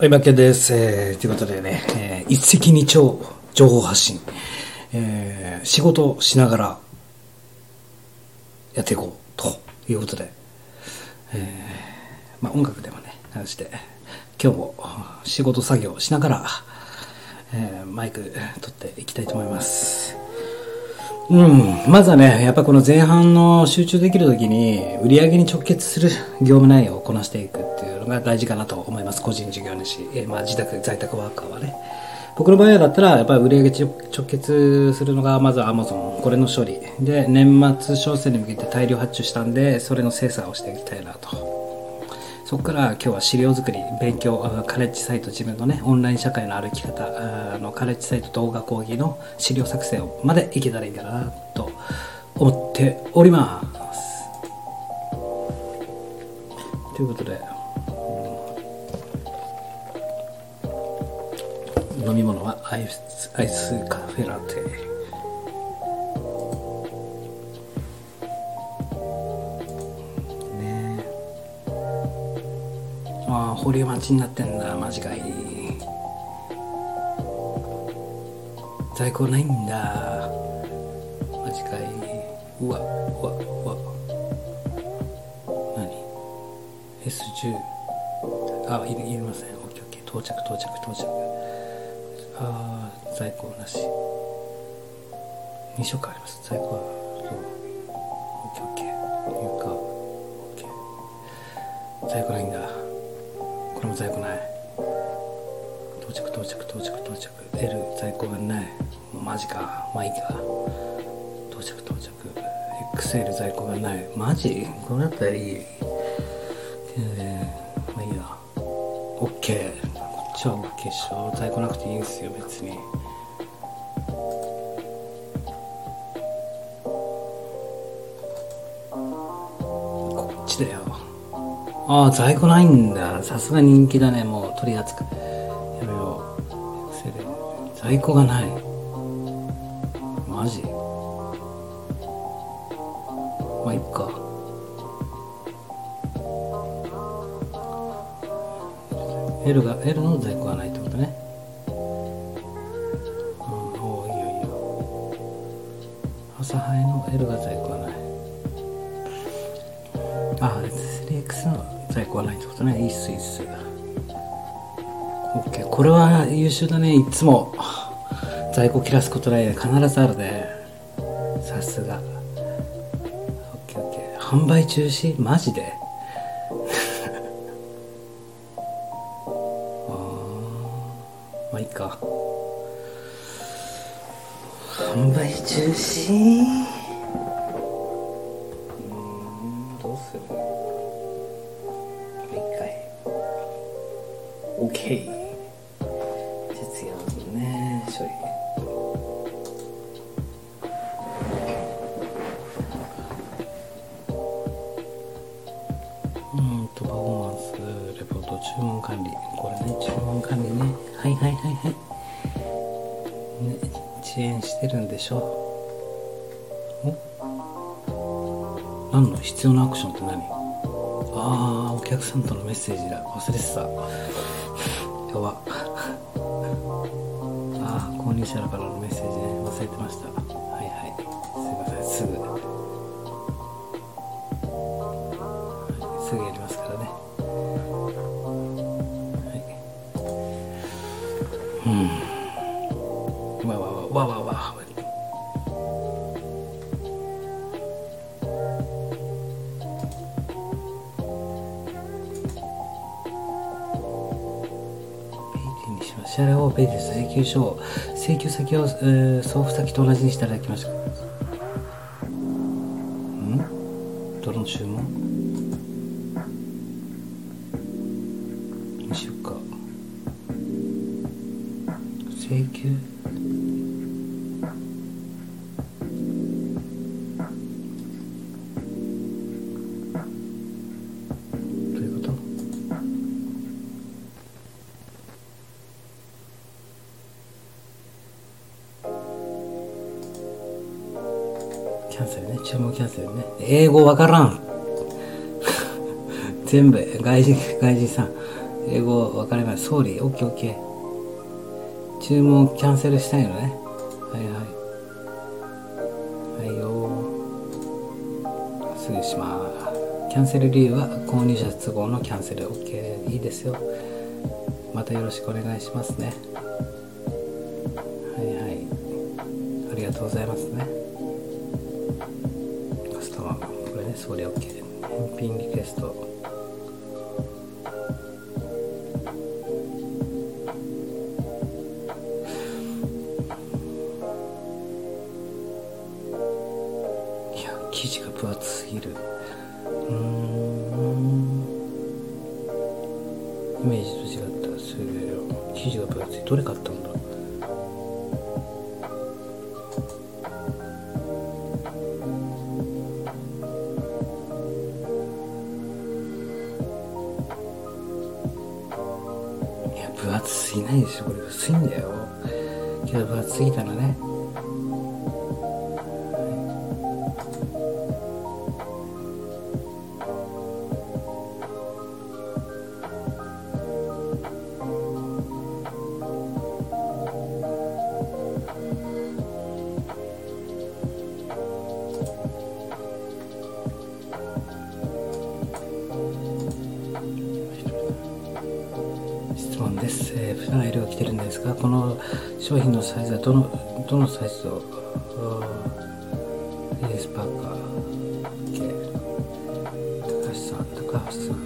はい、マッケンです。えー、ということでね、えー、一石二鳥情報発信。えー、仕事しながらやっていこうということで、えー、まあ音楽でもね、流して、今日も仕事作業しながら、えー、マイク取っていきたいと思います。うん、まずはね、やっぱこの前半の集中できるときに、売り上げに直結する業務内容をこなしていくっていうが大事かなと思います。個人事業主、えまあ自宅、在宅ワーカーはね。僕の場合だったら、やっぱり売上げ直結するのが、まずは Amazon、これの処理。で、年末商戦に向けて大量発注したんで、それの精査をしていきたいなと。そこから今日は資料作り、勉強、カレッジサイト、自分のね、オンライン社会の歩き方、あのカレッジサイト動画講義の資料作成までいけたらいいかなと思っております。ということで、飲み物はアイスアイスカフェラテ。ねああ、堀江町になってんだ、マジかい。在庫ないんだ。マジかい。うわ、うわ、うわ。何 ?S10。あ、いりいりません。オッケーオッケー。到着、到着、到着。ああ、在庫なし。2色あります。在庫は、そう。オッケーオッケー。入荷。オッケー。在庫ないんだ。これも在庫ない到着到着到着到着 L 在庫がないマジかまあいいか到着到着 XL 在庫がないマジ？これだったらいいえー、まあいいや OK こっちは OK でしょ在庫なくていいんですよ別にこっちだよああ、在庫ないんだ。さすが人気だね。もう取り扱い。やめよう。在庫がない。L が、L の在庫がないってことね。うん、おいいよいいよ。朝早の L が在庫がない。あ、3X の在庫はないってことね。いいっす、いいっす。OK。これは優秀だね。いつも在庫切らすことないで。必ずあるね。さすが。OK、OK。販売中止？マジで？OK 徹夜のね処理。うんとパフォーマンスレポート注文管理。これね注文管理ね。はいはいはいはい。ね遅延してるんでしょ。お？何の必要なアクションって何？ああお客さんとのメッセージだ。忘れてた。かは。ああ購入者からのメッセージ忘れてました。ペイです請求書を請求先を、えー送付先と同じにしていただきましたん？どの注文？キャンセルね注文キャンセルね英語わからん 全部外人外人さん英語分かります。総理、オッケーオッケー。注文キャンセルしたいのね。はいはい。はいよすぐします。キャンセル理由は購入者都合のキャンセル。オッケー。いいですよ。またよろしくお願いしますね。はいはい。ありがとうございますね。それね、総理 OK。返品リクエスト。質問です、えー、普段 L を着てるんですがこの商品のサイズはどのどのサイズをエースパーカー高橋さん高橋さん。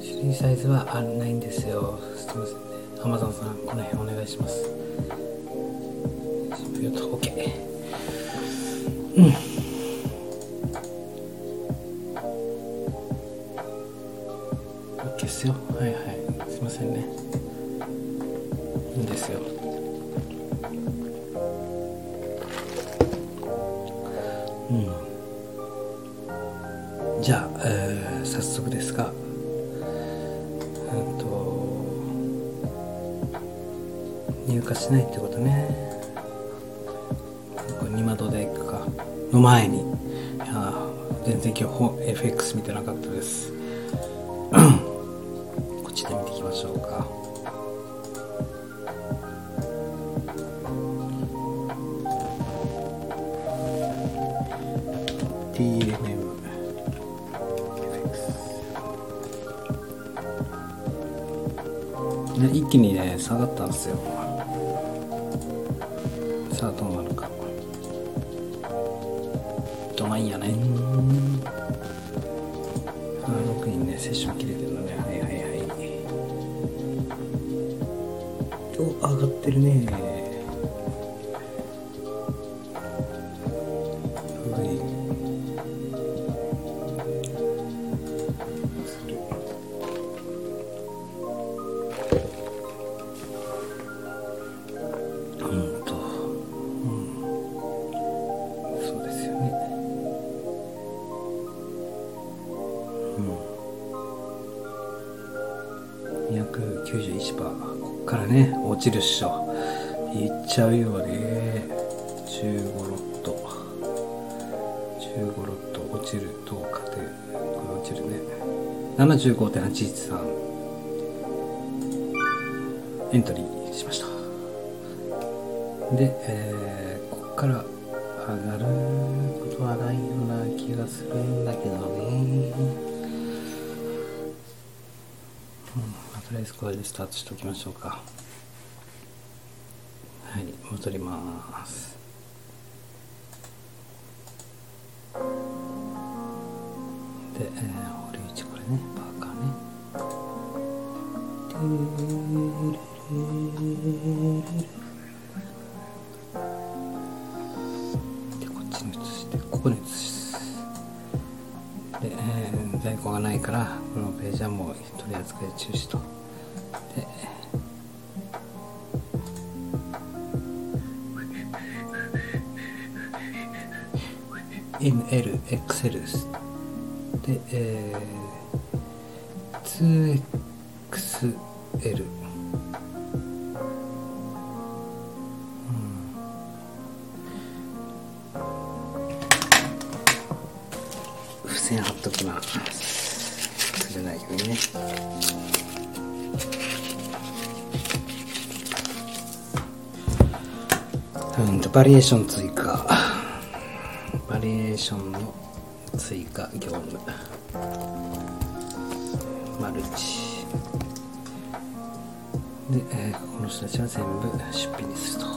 種類サイズはあないんですよ。すみませんね。アマゾンさんこの辺お願いします。よと OK うん。今日 FX 見てなかったです。こっちで見ていきましょうか。TMM 一気にね下がったんですよ。さあどうなるってるね。ちるっしょいっちゃうよね。15ロット。15ロット。落ちるどうかでこれ落ちるね。75.813エントリーしました。で、えー、ここから上がることはないような気がするんだけどね。うん、とりあえずこれでスタートしておきましょうか。L、うん、付箋貼っときます釣れないようにね。うんとバリエーション追加。バリエーションの追加業務。マルチ。で、えーこの人たちは全部出品にすると。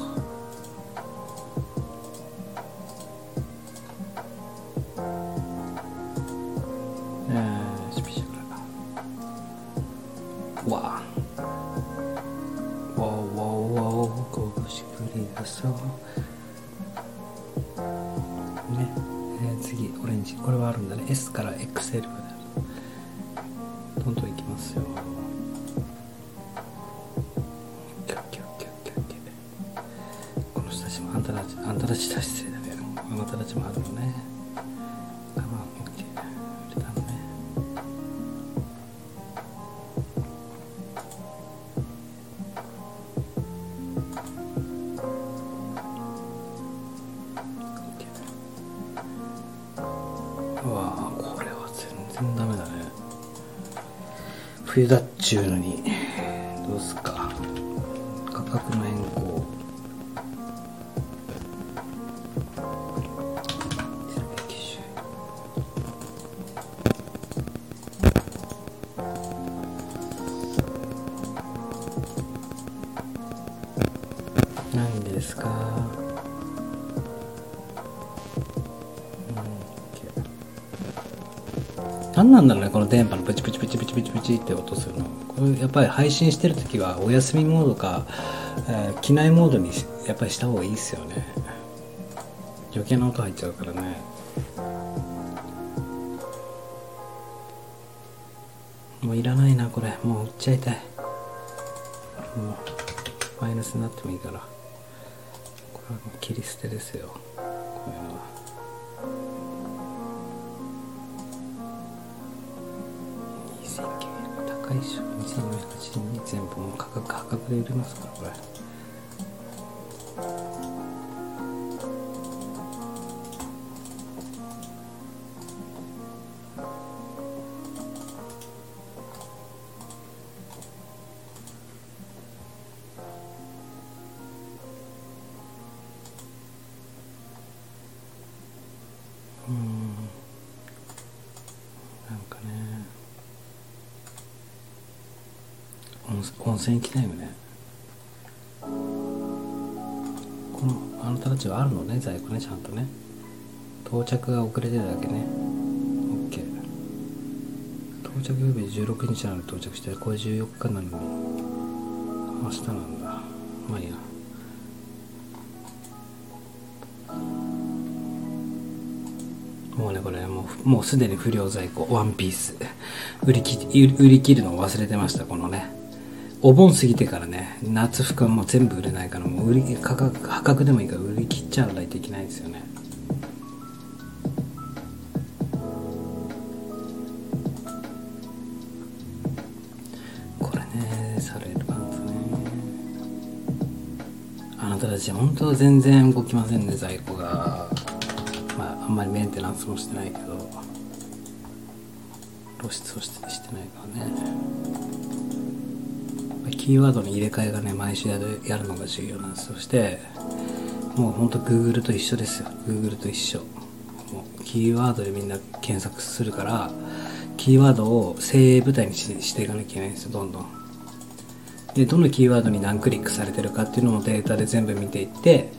なんだろうねこの電波のプチプチプチプチプチプチって音するの。これやっぱり配信してる時はお休みモードか、えー機内モードにやっぱりした方がいいですよね。余計な音入っちゃうからね。もういらないなこれ。もう売っちゃいたい。もうマイナスになってもいいから。これはもう切り捨てですよ。こういうのは。高いでしょ2480円に全部もう価格破格で売れますからこれ。着が遅れてるだけね。OK 到着予備16日なのに到着してこれ14日なのに明日なんだ。まあいいや。もうねこれもうもうすでに不良在庫。ワンピース。売り切売り切るのを忘れてましたこのね。お盆過ぎてからね夏服はもう全部売れないからもう売り価格破格でもいいから売り切っちゃわないといけないですよね。本当全然動きませんね在庫が。まああんまりメンテナンスもしてないけど。露出をしてしてないからね。キーワードの入れ替えがね毎週やるやるのが重要なんです。そしてもうほんと Google と一緒ですよ。Google と一緒。もうキーワードでみんな検索するからキーワードを精鋭部隊にしていかなきゃいけないんですよどんどん。でどのキーワードに何クリックされてるかっていうのをデータで全部見ていって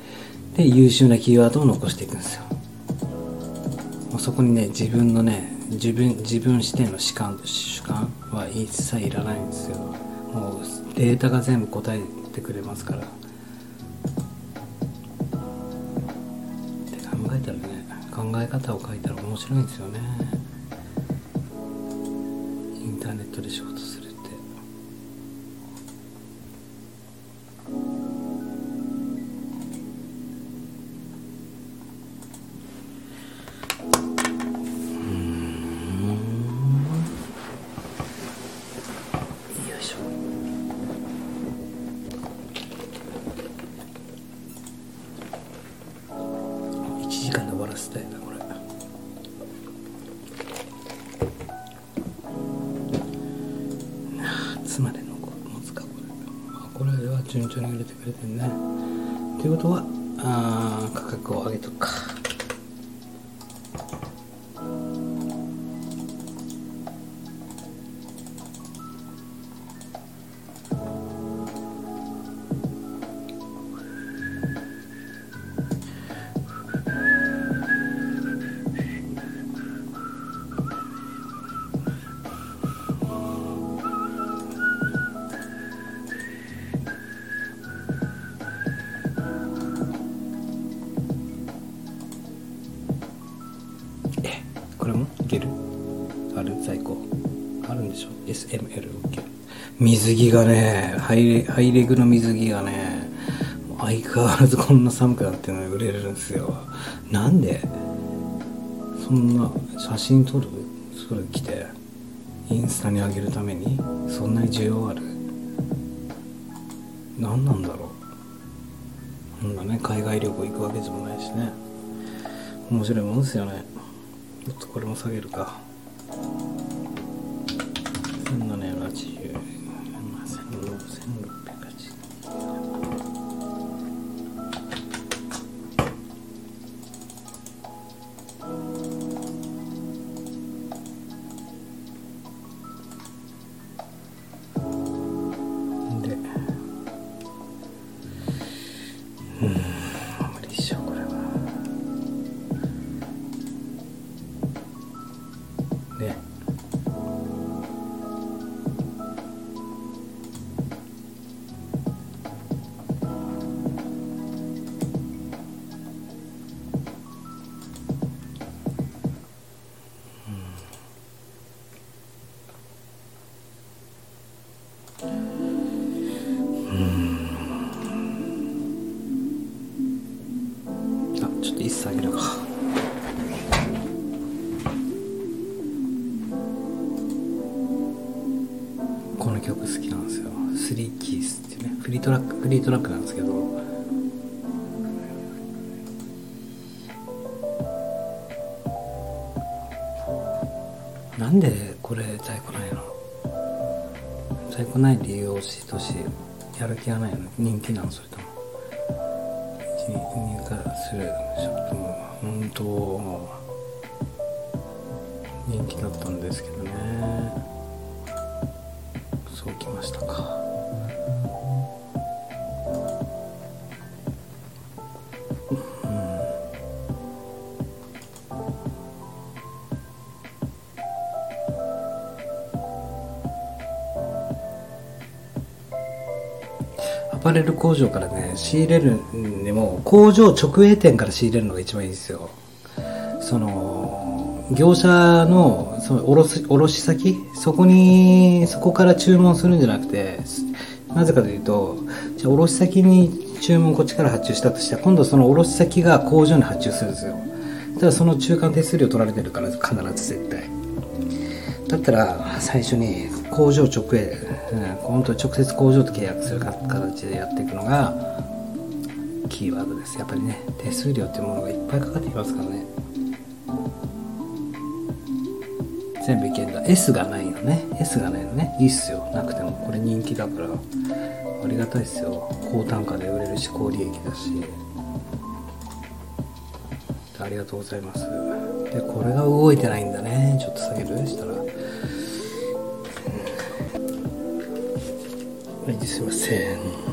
で優秀なキーワードを残していくんですよ。もうそこにね自分のね自分自分視点の主観主観は一切いらないんですよ。もうデータが全部答えてくれますから。って考えたらね考え方を書いたら面白いんですよね。インターネットで仕事するくれてるね。ということはあ価格を上げとくか。水着がねハイレハイレグの水着がね相変わらずこんな寒くなってるのに売れるんですよ。なんで？そんな写真撮る？それ着て？インスタに上げるために？そんなに需要ある？何なんだろう？そんなね海外旅行行くわけでもないしね。面白いもんですよね。ちょっとこれも下げるか。ートラックフリートラックなんですけど。なんでこれ在庫ないの？在庫ない理由を教えてほしやる気がないの。人気なのそれとも。入荷するショップも。本当パレル工場からね仕入れるんでも工場直営店から仕入れるのが一番いいんですよ。その業者のその卸卸先？そこにそこから注文するんじゃなくてなぜかというとじゃあ卸先に注文こっちから発注したとして今度その卸先が工場に発注するんですよ。ただその中間手数料取られてるから必ず絶対。だったら最初に工場直営、うん、本当に直接工場と契約するか形でやっていくのがキーワードです。やっぱりね手数料っていうものがいっぱいかかってきますからね。全部いけんだ。S がないのね。S がないのね。いいっすよ。なくても。これ人気だから。ありがたいっすよ。高単価で売れるし高利益だし。ありがとうございます。でこれが動いてないんだね。ちょっと下げる？したら。すいません。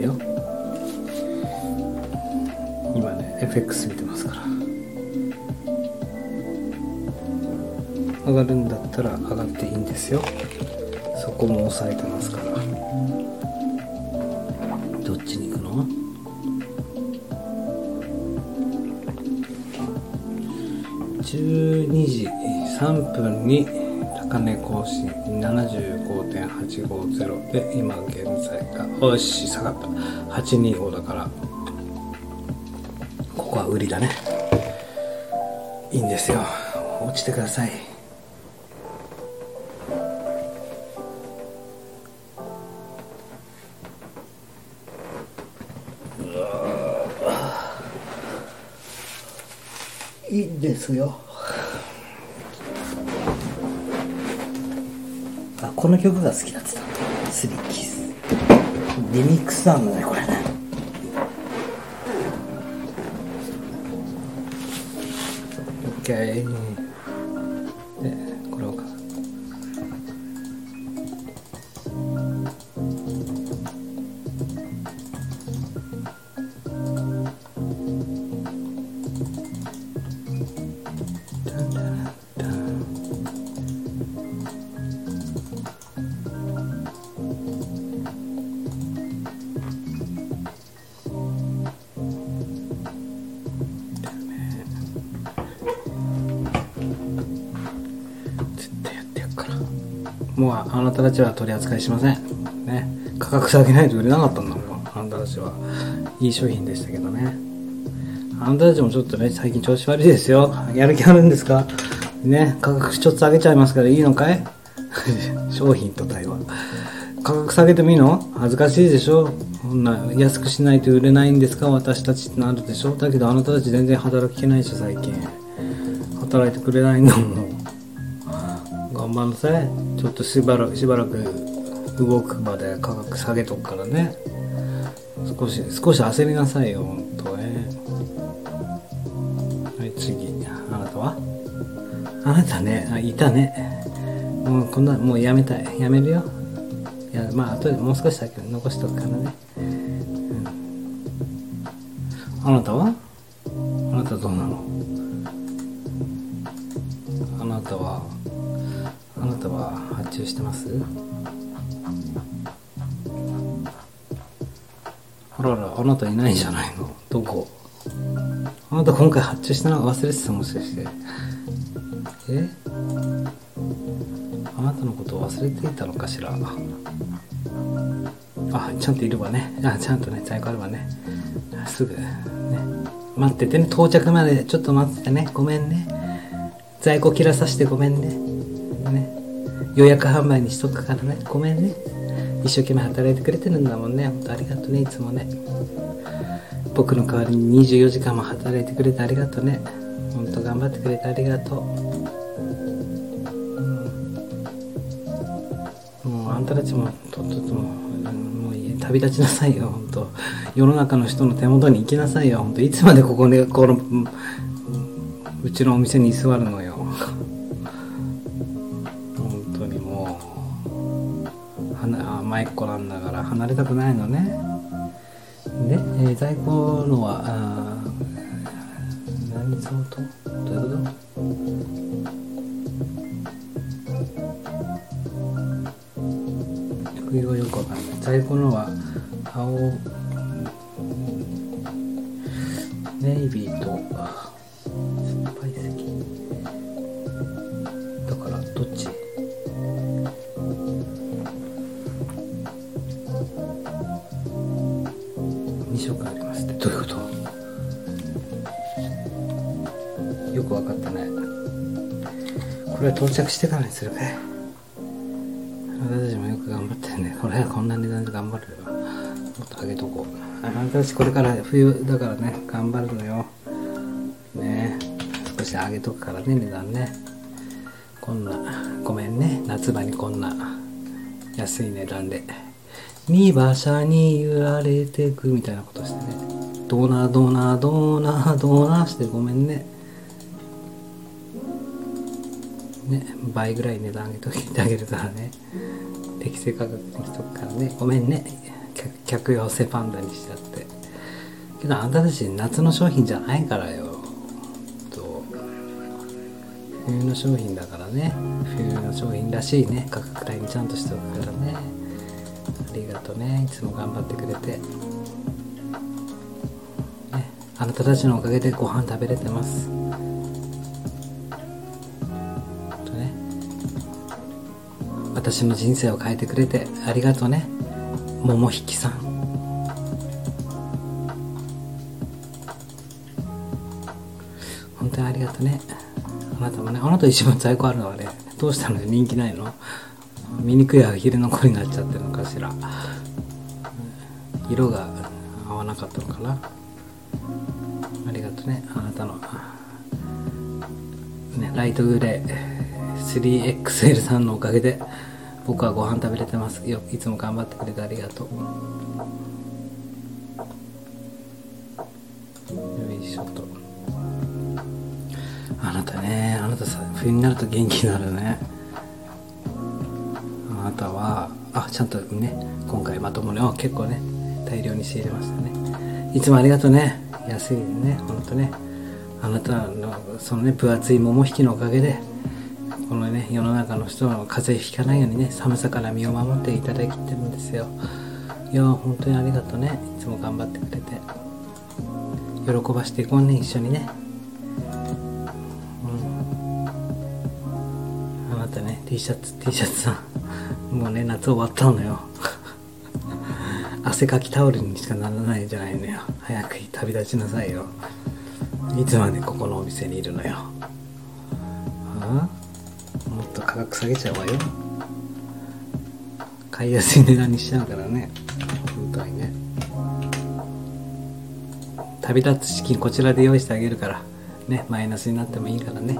だよ。今ね FX 見てますから。上がるんだったら上がっていいんですよ。そこも押さえてますから。どっちに行くの？12時3分に高値更新75.850で今現在がよし下がった。825だからここは売りだね。いいんですよ。落ちてください。いいんですよ。この曲が好きだって言ったスリーキース。リミックスなんだねこれね。オッケーもうあなたたちは取り扱いしません。ね。価格下げないと売れなかったんだもん。あなたたちは。いい商品でしたけどね。あなたたちもちょっとね最近調子悪いですよ。やる気あるんですか？ね。価格ちょっと下げちゃいますからいいのかい？商品と対話。価格下げてもいいの？恥ずかしいでしょ？こんな安くしないと売れないんですか？私たちってなるでしょ？だけどあなたたち全然働けないし最近。働いてくれないんだも。ん頑張んなさいちょっとしばらくしばらく動くまで価格下げとくからね少し少し焦りなさいよ本当ねはい次あなたはあなたねあいたねもうこんなもうやめたいやめるよいやまあ後でもう少しだけ残しとくからね、うんあなたはあなたどうなのあなたはあなたは発注してます？あらら。あなたいないじゃないの。どこ？あなた今回発注したの忘れてたもしかして。え？あなたのことを忘れていたのかしら？あちゃんといるわね。あちゃんとね在庫あるわね。あすぐ。ね。待っててね。到着までちょっと待っててね。ごめんね。在庫切らさせてごめんねね予約販売にしとくからね。ごめんね。一生懸命働いてくれてるんだもんね。本当ありがとうね。いつもね。僕の代わりに24時間も働いてくれてありがとうね。本当頑張ってくれてありがとう、うん、もうあんたたちもとっとともういい。旅立ちなさいよ。本当。世の中の人の手元に行きなさいよ。本当。いつまでここでこのうちのお店に居座るのよ。たくないのね。で、えー在庫のはこれから冬だからね頑張るのよ。ね。少し上げとくからね値段ね。こんなごめんね。夏場にこんな安い値段で。に馬車に揺られてくみたいなことしてね。ドーナードーナードーナドーナしてごめんね。ね。倍ぐらい値段上げといてあげるからね。適正価格にしとくからね。ごめんね。客客用セパンダにしちゃって。けどあんたたち夏の商品じゃないからよ。と。冬の商品だからね。冬の商品らしいね。価格帯にちゃんとしておくからね。ありがとね。いつも頑張ってくれて、ね、あなたたちのおかげでご飯食べれてます。とね。私の人生を変えてくれてありがとね。桃引さん。本当にありがとうね。あなたもねあなた一番在庫あるのはねどうしたの人気ないの？醜いアヒルの子になっちゃってるのかしら。色が合わなかったのかな。ありがとうねあなたの、ね、ライトグレー 3XL さんのおかげで僕はご飯食べれてます。よいつも頑張ってくれてありがとう。冬になると元気になるね。あなたはあちゃんとね今回まともにあ結構ね大量に仕入れましたね。いつもありがとうね。安いねほんとね。あなたのそのね分厚い桃引きのおかげでこのね世の中の人の風邪ひかないようにね寒さから身を守っていただきてるんですよ。いや本当にありがとうね。いつも頑張ってくれて。喜ばしていこうね一緒にね。T シャツ T シャツさん。もうね夏終わったのよ。汗かきタオルにしかならないじゃないのよ。早く旅立ちなさいよ。いつまでここのお店にいるのよ。ああ？もっと価格下げちゃうわよ。買いやすい値段にしちゃうからね。本当にね。旅立つ資金こちらで用意してあげるから。ねマイナスになってもいいからね。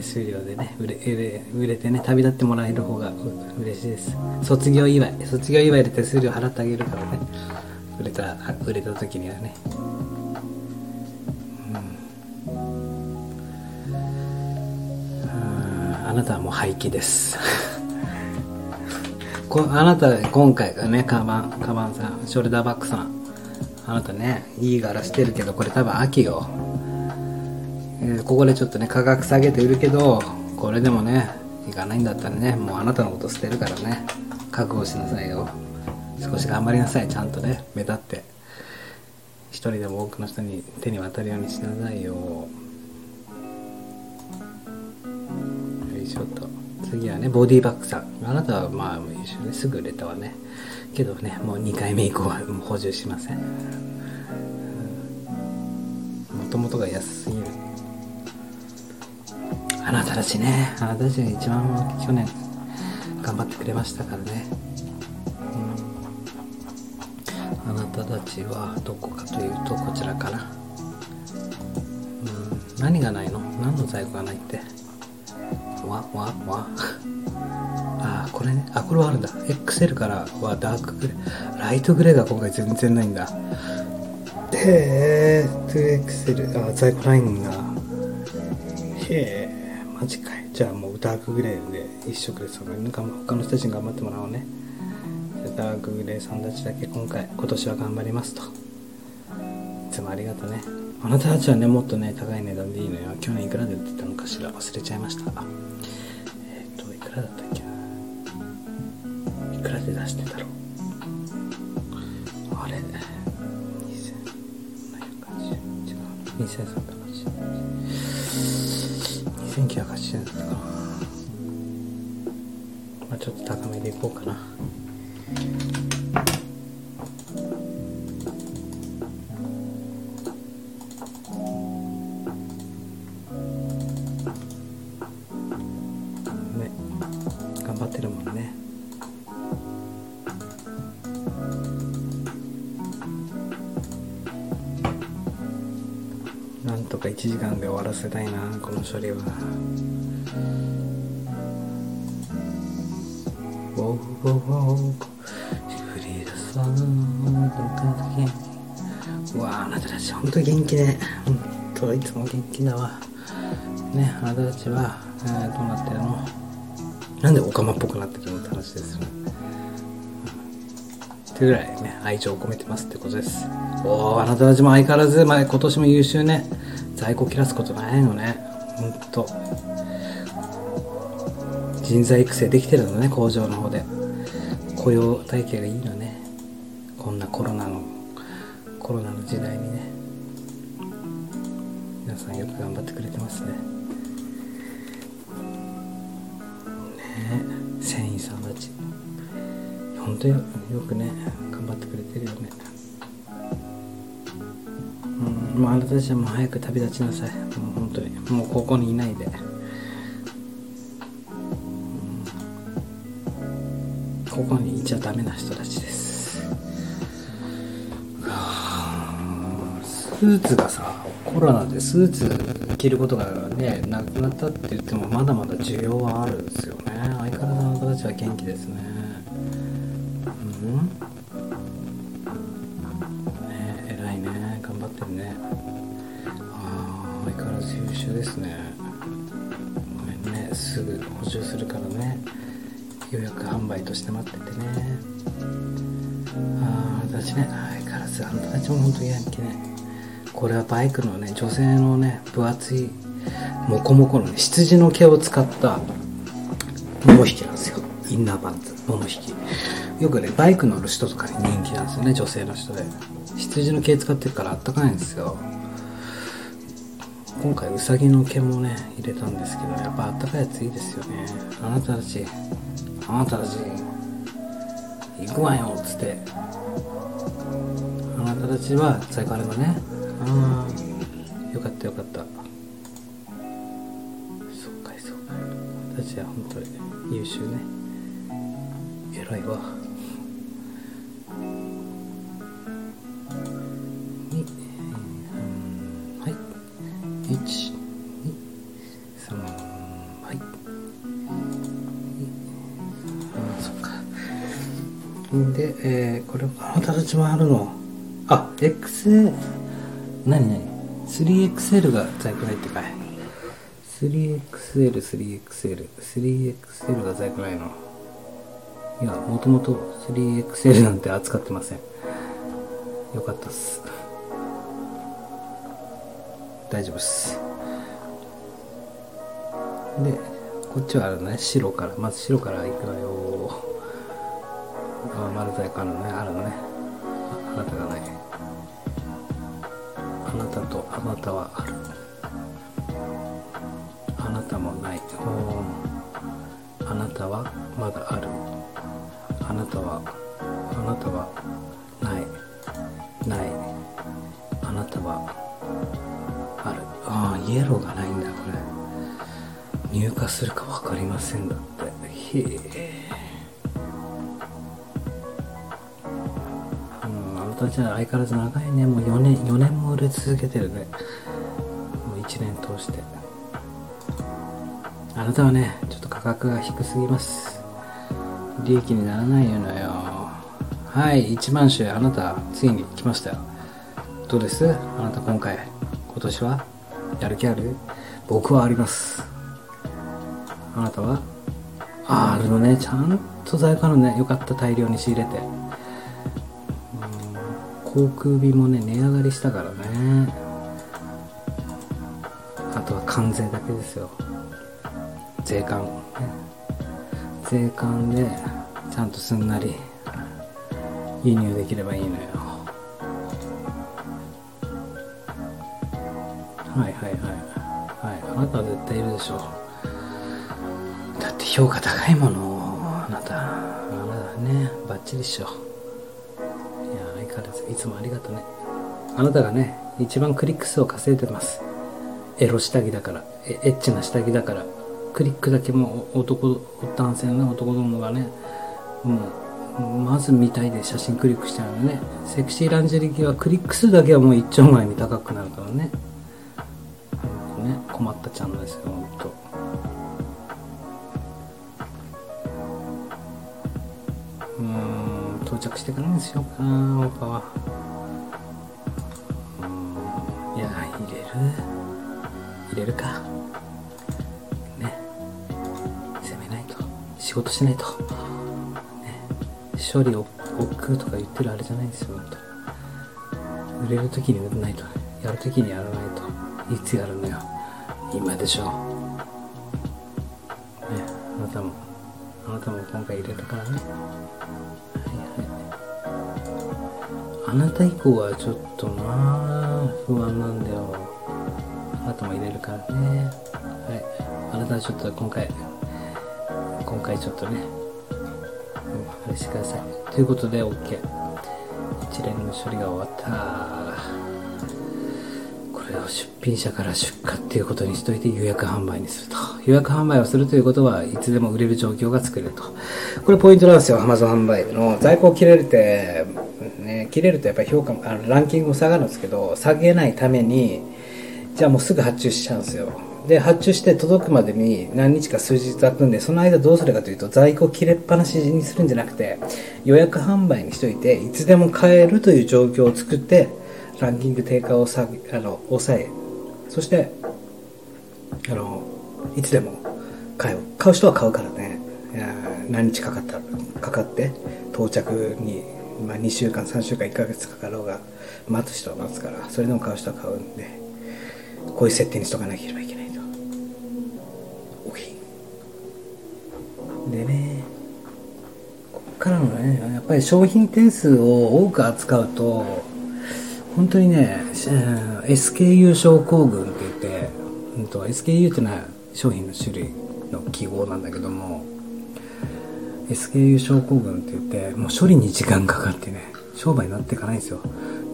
数料でね売れ売れ売れてね旅立ってもらえる方が嬉しいです。卒業祝い卒業祝いで手数料払ってあげるからね。売れた売れた時にはね。うん。あなたはもう廃棄です。こあなた今回がねカバンカバンさんショルダーバッグさん。あなたねいい柄してるけどこれ多分秋よ。えーここでちょっとね価格下げて売るけどこれでもねいかないんだったらねもうあなたのこと捨てるからね覚悟しなさいよ。少し頑張りなさいちゃんとね目立って。一人でも多くの人に手に渡るようにしなさいよ。よいしょと。次はねボディバッグさん。あなたはまあ一緒にすぐ売れたわね。けどねもう2回目以降はもう補充しません。もともとが安すぎる。あなたたちね。あなたたちが一番去年頑張ってくれましたからね、うん、あなたたちはどこかというとこちらかな、うん、何がないの？何の在庫がないって。わわわ。あこれね。あこれはあるんだ。XL からはダークグレーライトグレーが今回全然ないんだ。へえ 2XL あ在庫ないんだ。へえマジかい。じゃあもうダークグレーで一色でその他の人たちに頑張ってもらおうね。ダークグレーさんたちだけ今回今年は頑張りますと。いつもありがとね。あなたたちはねもっとね高い値段でいいのよ。去年いくらで売ってたのかしら。忘れちゃいました。えっ、といくらだったっけな。いくらで出してたろう。あれ？2780違う。2380 1980円だったか。なまあちょっと高めでいこうかな。せたいなこの処理は。ウォーウォーウォーフリーダさんうわあなたたち本当元気ね本当いつも元気だわねあなたたちは、えーどうなってるのなんでオカマっぽくなってるのって話ですよねってぐらいね愛情を込めてますってことですおおあなたたちも相変わらず、まあ、今年も優秀ね在庫切らすことないのね。ほんと。人材育成できてるのね工場の方で。雇用体系がいいのね。こんなコロナのコロナの時代にね。皆さんよく頑張ってくれてますね。ねえ繊維さんたち。本当によくね頑張ってくれてるよね。もうあなたたちはもう早く旅立ちなさい。もう本当に。もうここにいないで、ここにいちゃダメな人たちです。スーツがさコロナでスーツ着ることがねなくなったって言ってもまだまだ需要はあるんですよね。相変わらずあなたたちは元気ですね。うん？として待っててね。あああなたたちね相変わらずあなたたちも本当に元気ね。これはバイクのね女性のね分厚いモコモコのね羊の毛を使った桃引きなんですよ。インナーパンツ桃引きよくねバイク乗る人とかに人気なんですよね女性の人で。羊の毛使ってるからあったかいんですよ。今回ウサギの毛もね入れたんですけどやっぱあったかいやついいですよね。あなたたちあなたたち行くわよっつって。あなたたちは最高あれだね。ああよかったよかった。そうかいそうか。い私は本当に優秀ね。偉いわちもあるのあ XL 何何？3XL が在庫ないってかい 3XL、3XL、3XL が在庫ないの。いや、もともと 3XL なんて扱ってません。よかったっす。大丈夫っす。で、こっちはあるね、白から、まず白から行くわよ。あ、丸在庫あるのね、あるのね。あなたがない。あなたとあなたはある。あなたもない。あなたはまだある。あなたは、あなたはない。ない。あなたはある。ああ、イエローがないんだ、これ。入荷するか分かりませんだって。へえ。相変わらず長いね。もう4年、4年も売れ続けてるね。もう1年通して。あなたはね、ちょっと価格が低すぎます。利益にならないのよ。はい、1万種、あなた、ついに来ましたよ。どうです？あなた今回、今年は？やる気ある？僕はあります。あなたは？あ、あるのね、ちゃんと在庫あるね。よかった、大量に仕入れて。航空便もね、値上がりしたからね。あとは関税だけですよ。税関、ね、税関でちゃんとすんなり輸入できればいいのよ。はいはいはい。はい。あなたは絶対いるでしょう。だって評価高いもの。あなた。あなたねバッチリっしょ。いや相変わらずいつもありがとうね。あなたがね一番クリック数を稼いでます。エロ下着だからエッチな下着だからクリックだけもう男男性のね男どもがねもうまず見たいで写真クリックしちゃうのね。セクシーランジェリーはクリック数だけはもう一丁前に高くなるからね。ほんね困ったちゃんですよほんと。うん。到着してからにしようかな他は。うーんいや入れる？入れるか。ね。攻めないと。仕事しないと。ね。処理を億劫とか言ってるあれじゃないですよ本当。売れる時に売らないと。やる時にやらないと。いつやるのよ。今でしょ。ね。あなたも。あなたも今回入れたからね。あなた以降はちょっとな不安なんだよあなたも入れるからねはいあなたはちょっと今回今回ちょっとねうんあれしてくださいということで OK 一連の処理が終わったこれを出品者から出荷っていうことにしといて予約販売にすると。予約販売をするということはいつでも売れる状況が作れると。これポイントなんですよ、Amazon 販売の。在庫切られて、切れるとやっぱり評価も、あのランキングも下がるんですけど、下げないために、じゃあもうすぐ発注しちゃうんですよ。で、発注して届くまでに何日か数日空くんで、その間どうするかというと、在庫切れっぱなしにするんじゃなくて、予約販売にしといて、いつでも買えるという状況を作って、ランキング低下を下げ、あの、抑え、そして、あの、いつでも買う。買う人は買うからね。何日かかった、かかって、到着に、まあ、2週間、3週間、1ヶ月かかろうが、待つ人は待つから、それでも買う人は買うんで、こういう設定にしとかなければいけないと。でね、こっからのね、やっぱり商品点数を多く扱うと、本当にね、SKU 症候群って言って、うん、と SKU っていうのは商品の種類の記号なんだけども SKU 症候群って言ってもう処理に時間かかってね商売になっていかないんですよ。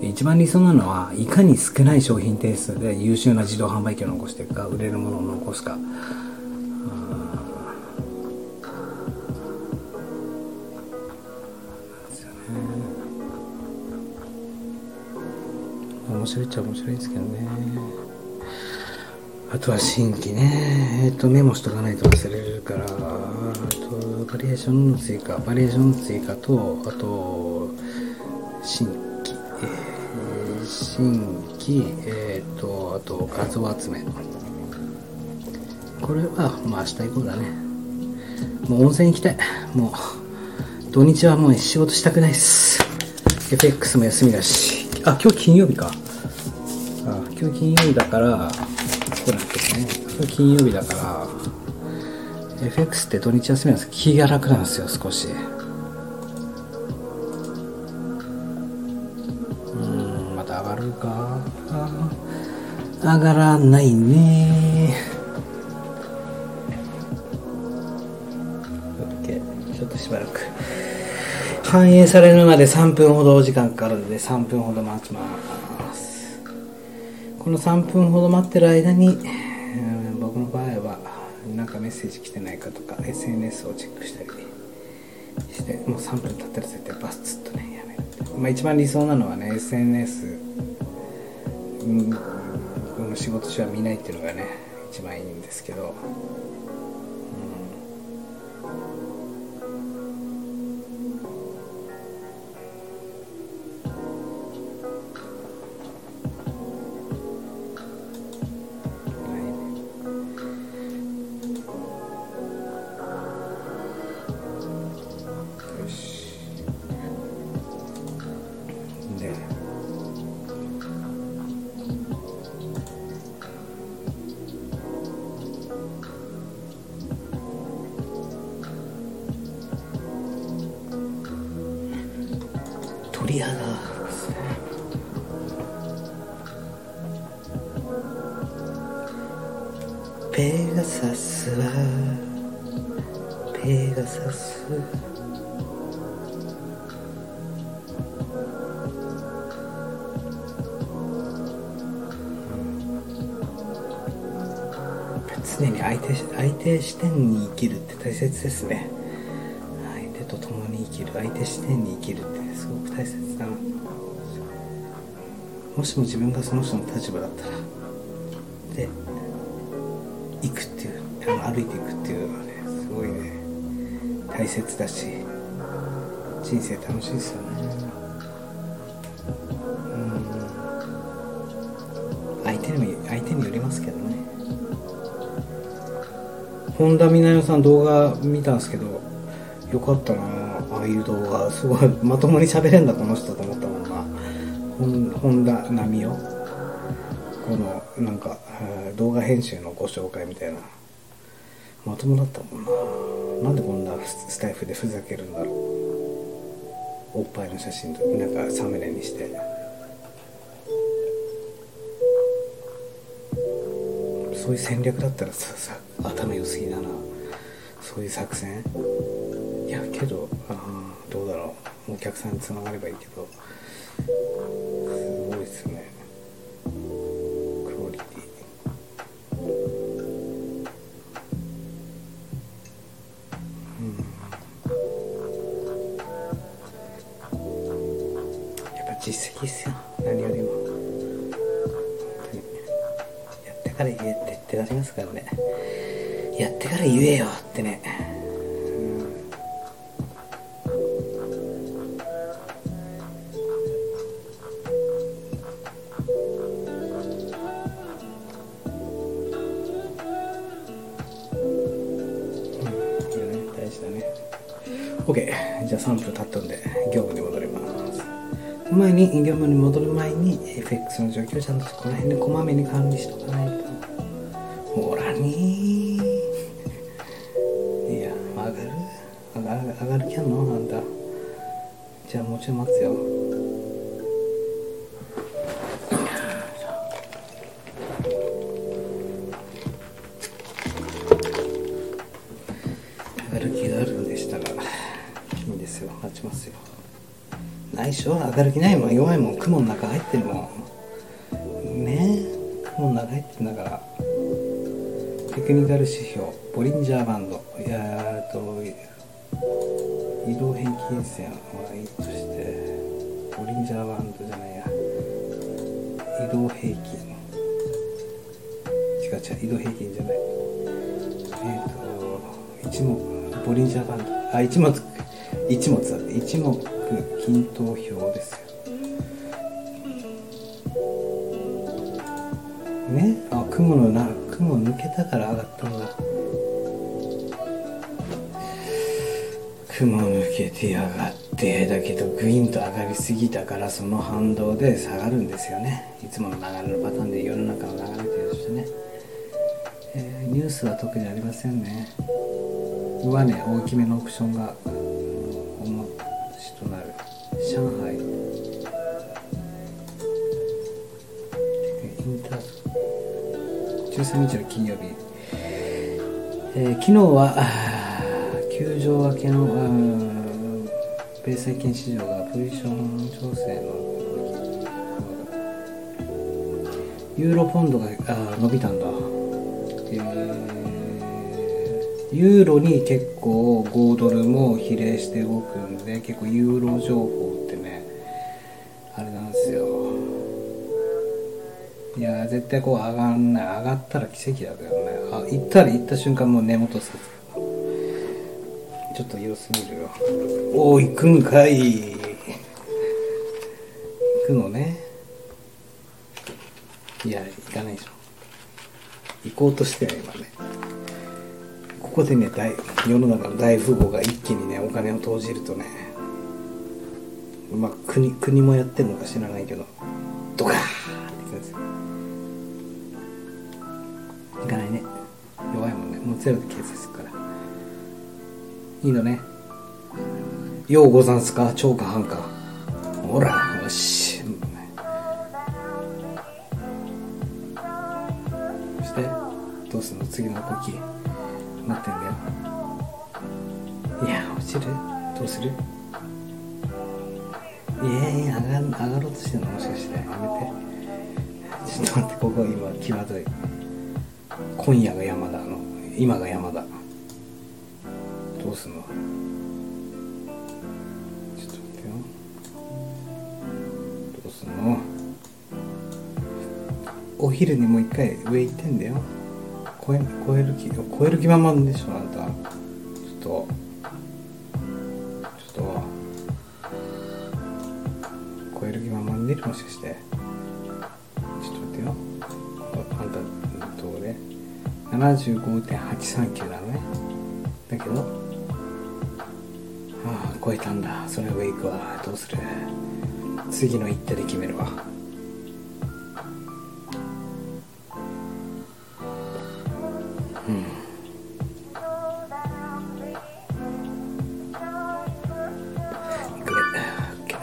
一番理想なのはいかに少ない商品点数で優秀な自動販売機を残していくか売れるものを残すか。面白いっちゃ面白いですけどね。あとは新規ね、えっ、ー、と、メモしとかないと忘れるから、バリエーションの追加、バリエーションの追加と、あと、新規、えー、新規、えっ、ー、と、あと、画像集め。これは、まあ、明日行こうだね。もう温泉行きたい。もう、土日はもう仕事したくないっす。FX も休みだし。あ、今日金曜日か。あ、今日金曜日だから、こなんですね。今日金曜日だから、FX って土日休みなんです気が楽なんですよ、少し。うん、また上がるか。上がらないね。OK。ちょっとしばらく。反映されるまで3分ほどお時間かかるので3分ほど待ちます。この3分ほど待ってる間に、メッセージ来てないかとか SNS をチェックしたりしてもう3分経ったら絶対バスッとねやめる。まあ一番理想なのはね SNS の仕事中は見ないっていうのがね一番いいんですけど。ですね。相手と共に生きる。相手視点に生きるってすごく大切だな。もしも自分がその人の立場だったらで行くっていうあの歩いていくっていうのはねすごいね大切だし人生楽しいですよね。うん。相手にも相手によりますけどね。本田美奈代さん動画見たんですけどよかったな。ああいう動画。すごい。まともに喋れんだこの人と思ったもんな。本田奈美代。このなんか動画編集のご紹介みたいな。まともだったもんな。なんでこんなスタイフでふざけるんだろう。おっぱいの写真となんかサムネにして。そういう戦略だったらささ頭良すぎだな。そういう作戦？いやけどあどうだろう。お客さんにつながればいいけど。やってから言えよってね。いやね大事だね。OK じゃあ3分経ったんで業務に戻ります。前に業務に戻る前に FX の状況をちゃんとこの辺でこまめに管理しとかないと。ほらにいや上がる？上がる上がる気あんの？あんた。じゃあもうちょい待つよ。上がる気があるんでしたらいいんですよ。待ちますよ。ないっしょ。上がる気ないもん。弱いもん。雲の中入ってるもん。ね。え雲の中入ってんだから。テクニカル指標ボリンジャーバンド。いやーと移動平均線はいいとしてボリンジャーバンドじゃないや。移動平均。違う違う移動平均じゃない。えっ、と一目ボリンジャーバンド。あ一目一目だって一目均等表ですよ。ね？あ雲のなけたから上がったんだ雲抜けてやがってだけどグインと上がりすぎたからその反動で下がるんですよね。いつもの流れのパターンで世の中の流れとしてね、えーニュースは特にありませんね。上値大きめのオプションが13日の金曜日、えー昨日はあー休場明けのー米債券市場がポジション調整のユーロポンドがあ伸びたんだ、えーユーロに結構5ドルも比例して動くんで結構ユーロ情報ってねやー絶対こう上がんない上がったら奇跡だけどね。あ行ったら行った瞬間もう根元さちょっと様子見るよおお行くんかい。行くのね。いや行かないでしょ。行こうとしてない今ね。ここでね大世の中の大富豪が一気にねお金を投じるとねまあ国国もやってるのか知らないけどドカーゼロで形成するから。いいのね。ようござんすか超か半か。ほらよし。そしてどうすんの？次の動き。待ってんだよ。いや落ちる？どうする？いやいや上が上がろうとしてんの？もしかして。やめてちょっと待ってここ今際どい。今夜が今が山田どうすんの？ちょっと待ってよ。どうすんの？お昼にもう一回上行ってんだよ。超え超える気超える気満々でしょあんた。ちょっと。ちょっと。超える気満々でもしかして。75.839なのね。だけどああ超えたんだ。それ上行くわ。どうする。次の一手で決めるわ。いく。れ OK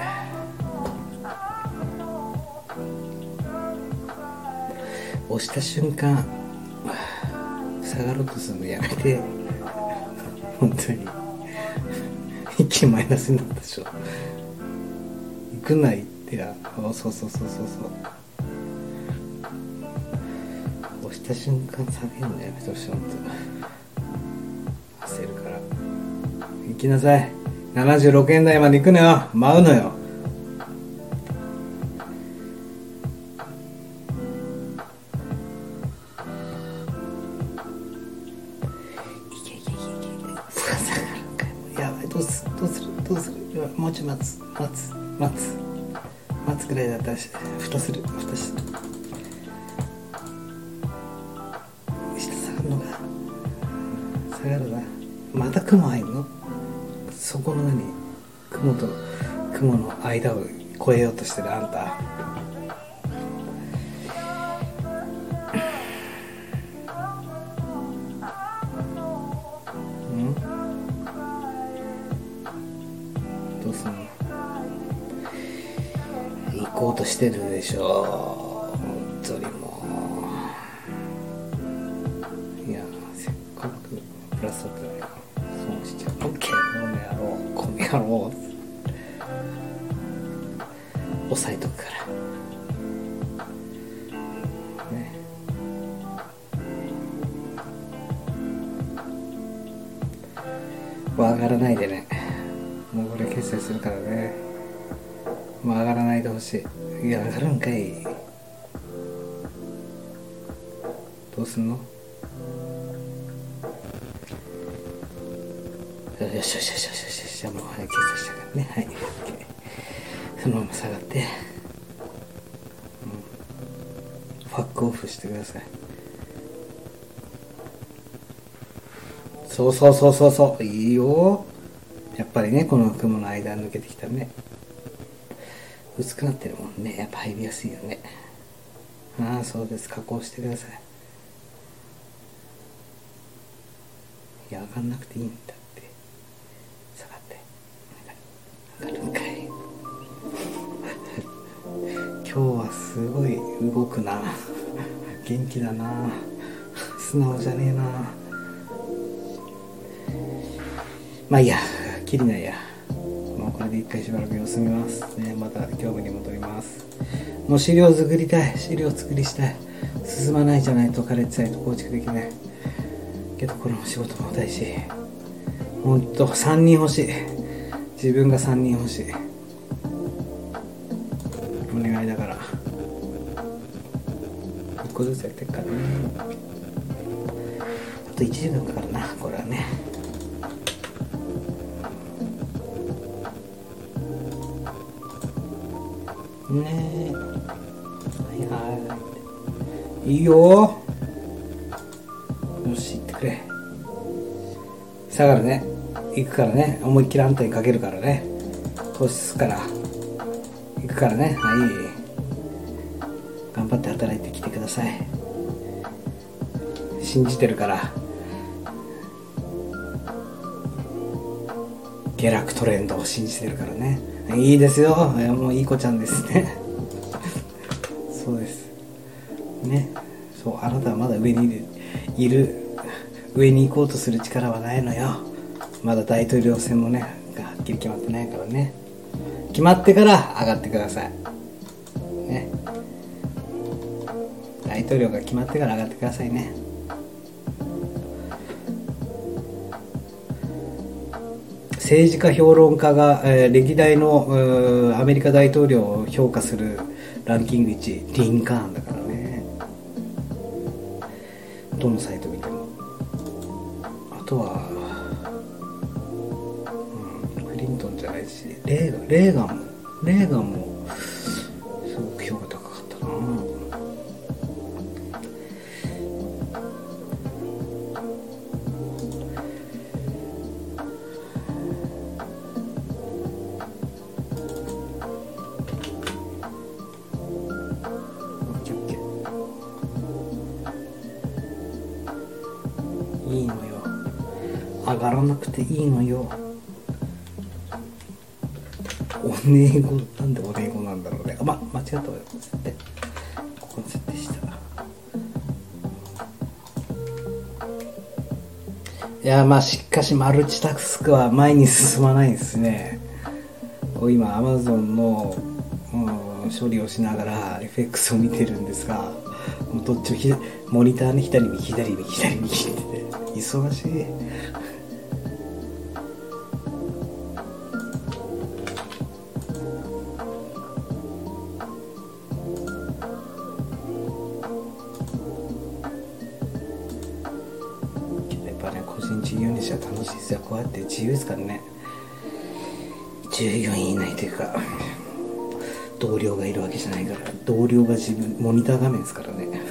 押した瞬間気になったでしょ行くないって。やそうそうそうそう。そう押した瞬間下げるのやめてほしい。本当焦るから。行きなさい。76円台まで行くのよ。舞うのよ。下がるな。また雲入るの？そこの何？雲と雲の間を越えようとしてるあんた。ん？どうすんの？行こうとしてるでしょそうそうそうそう。いいよ。やっぱりねこの雲の間抜けてきたね。薄くなってるもんね。やっぱ入りやすいよね。ああそうです。加工してください。いや上がんなくていいんだって。下がって。上がるんかい。今日はすごい動くな。元気だな。素直じゃねえな。まあいいやきりないや。もうこれで一回しばらく様子見ます。ねまた業務に戻ります。もう資料作りたい。資料作りしたい。進まないじゃないとカレッジサイト構築できない。けどこの仕事も大事。ほんと3人欲しい。自分が3人欲しい。お願いだから。1個ずつやってっからね。あと1時間かかるなこれはね。よ。よし行ってくれ。下がるね。行くからね。思いっきりあんたにかけるからね。投資すから。行くからね。はい。頑張って働いてきてください。信じてるから。下落トレンドを信じてるからね。いいですよ。もういい子ちゃんですね。いる上に行こうとする力はないのよ。まだ大統領選もねがはっきり決まってないからね。決まってから上がってください。ね。大統領が決まってから上がってくださいね。政治家評論家が、えー歴代のアメリカ大統領を評価するランキング1リンカーンだから。どのサイト見ても。あとは、うん、クリントンじゃないしレーガンレーガンもレーガンもやまあしかしマルチタスクは前に進まないですね。こう今アマゾンの、うん処理をしながら FX を見てるんですがもうどっちもひモニターに左右左右左右ってて忙しい。従業員いないというか同僚がいるわけじゃないから同僚が自分モニター画面ですからね。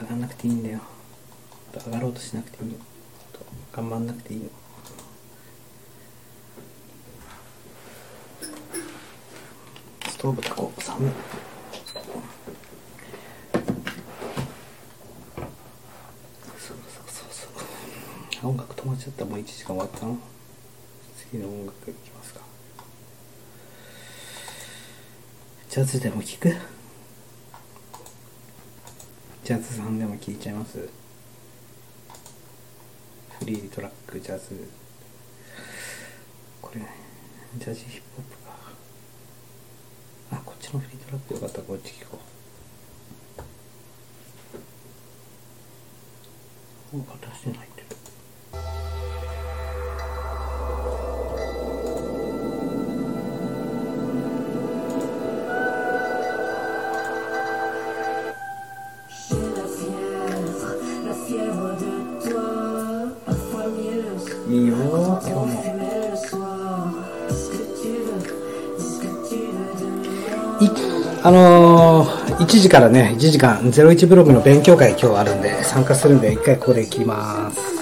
上がんなくていいんだよ。上がろうとしなくていい。よ頑張んなくていいのストーブたこう寒いそうそうそうそう音楽止まっちゃったもう1時間終わったの次の音楽いきますかつでも聞く？ジャズさんでも聞いちゃいます？フリートラックジャズ。1時からね1時間01ブログの勉強会今日あるんで参加するんで一回ここで切ります。